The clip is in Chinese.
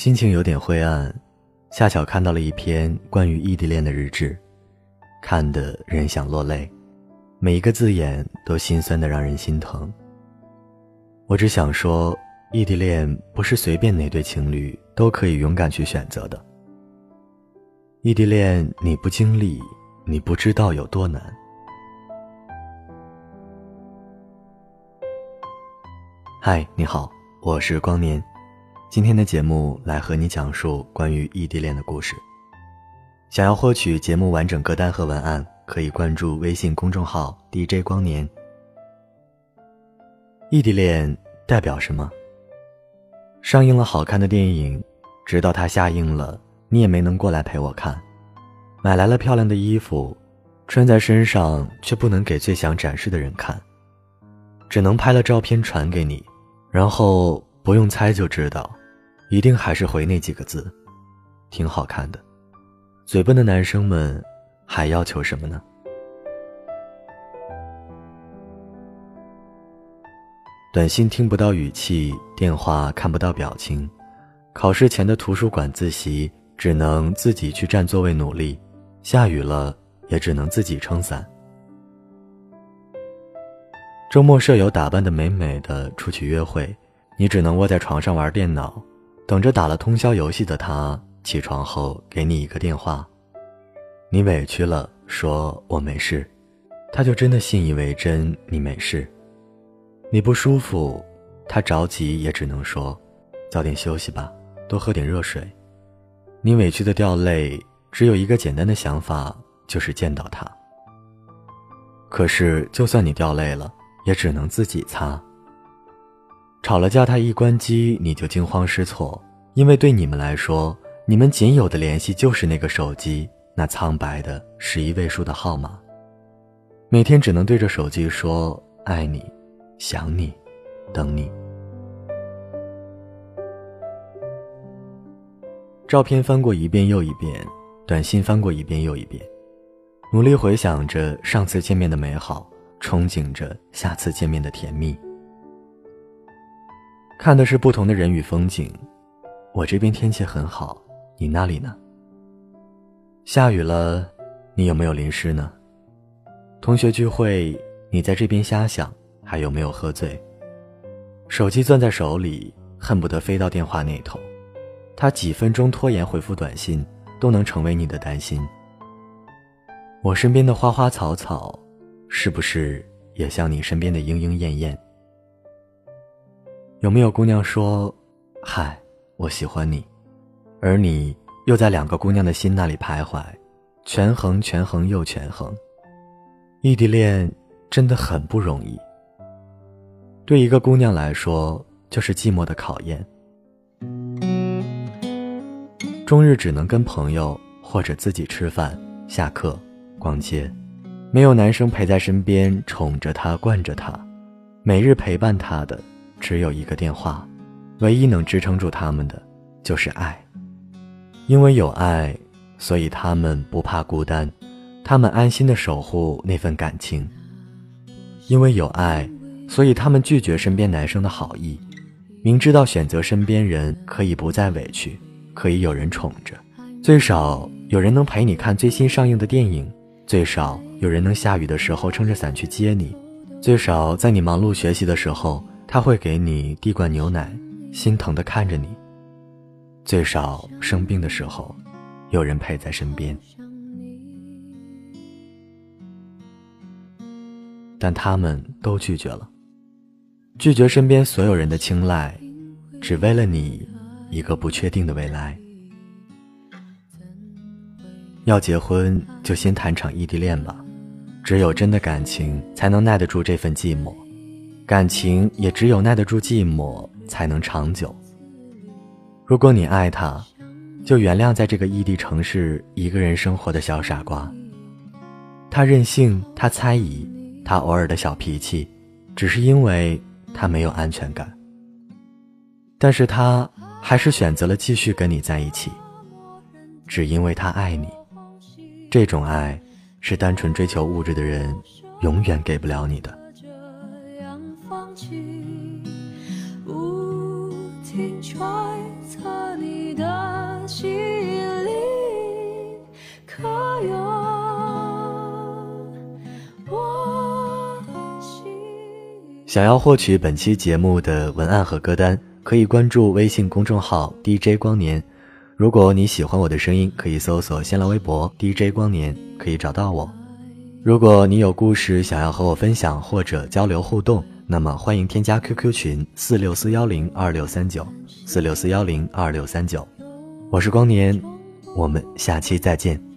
心情有点灰暗，恰巧看到了一篇关于异地恋的日志，看得人想落泪，每一个字眼都心酸的让人心疼。我只想说，异地恋不是随便哪对情侣都可以勇敢去选择的。异地恋你不经历，你不知道有多难。嗨，你好，我是光年。今天的节目来和你讲述关于异地恋的故事。想要获取节目完整歌单和文案，可以关注微信公众号 DJ 光年。异地恋代表什么？上映了好看的电影，直到它下映了，你也没能过来陪我看。买来了漂亮的衣服，穿在身上却不能给最想展示的人看，只能拍了照片传给你，然后不用猜就知道。一定还是回那几个字，挺好看的。嘴笨的男生们还要求什么呢？短信听不到语气，电话看不到表情，考试前的图书馆自习只能自己去占座位努力，下雨了也只能自己撑伞。周末舍友打扮的美美的出去约会，你只能窝在床上玩电脑。等着打了通宵游戏的他起床后给你一个电话，你委屈了，说我没事，他就真的信以为真你没事。你不舒服，他着急也只能说，早点休息吧，多喝点热水。你委屈的掉泪，只有一个简单的想法，就是见到他。可是就算你掉泪了，也只能自己擦。吵了架，他一关机你就惊慌失措，因为对你们来说，你们仅有的联系就是那个手机，那苍白的十一位数的号码。每天只能对着手机说爱你、想你、等你。照片翻过一遍又一遍，短信翻过一遍又一遍，努力回想着上次见面的美好，憧憬着下次见面的甜蜜。看的是不同的人与风景，我这边天气很好，你那里呢？下雨了，你有没有淋湿呢？同学聚会，你在这边瞎想，还有没有喝醉？手机攥在手里，恨不得飞到电话那头，他几分钟拖延回复短信，都能成为你的担心。我身边的花花草草，是不是也像你身边的莺莺燕燕？有没有姑娘说：“嗨，我喜欢你。”而你又在两个姑娘的心那里徘徊，权衡权衡又权衡。异地恋真的很不容易。对一个姑娘来说，就是寂寞的考验。终日只能跟朋友或者自己吃饭、下课、逛街，没有男生陪在身边宠着她、惯着她，每日陪伴她的。只有一个电话，唯一能支撑住他们的，就是爱。因为有爱，所以他们不怕孤单，他们安心的守护那份感情。因为有爱，所以他们拒绝身边男生的好意，明知道选择身边人可以不再委屈，可以有人宠着，最少有人能陪你看最新上映的电影，最少有人能下雨的时候撑着伞去接你，最少在你忙碌学习的时候。他会给你递罐牛奶，心疼的看着你。最少生病的时候，有人陪在身边。但他们都拒绝了，拒绝身边所有人的青睐，只为了你一个不确定的未来。要结婚就先谈场异地恋吧，只有真的感情才能耐得住这份寂寞。感情也只有耐得住寂寞，才能长久。如果你爱他，就原谅在这个异地城市一个人生活的小傻瓜。他任性，他猜疑，他偶尔的小脾气，只是因为他没有安全感。但是他还是选择了继续跟你在一起，只因为他爱你。这种爱，是单纯追求物质的人永远给不了你的。放弃不停揣测你的心里可有我想要获取本期节目的文案和歌单，可以关注微信公众号 DJ 光年，如果你喜欢我的声音，可以搜索新浪微博 DJ 光年。可以找到我，如果你有故事想要和我分享或者交流互动。那么欢迎添加 QQ 群四六四幺零二六三九四六四幺零二六三九。我是光年，我们下期再见。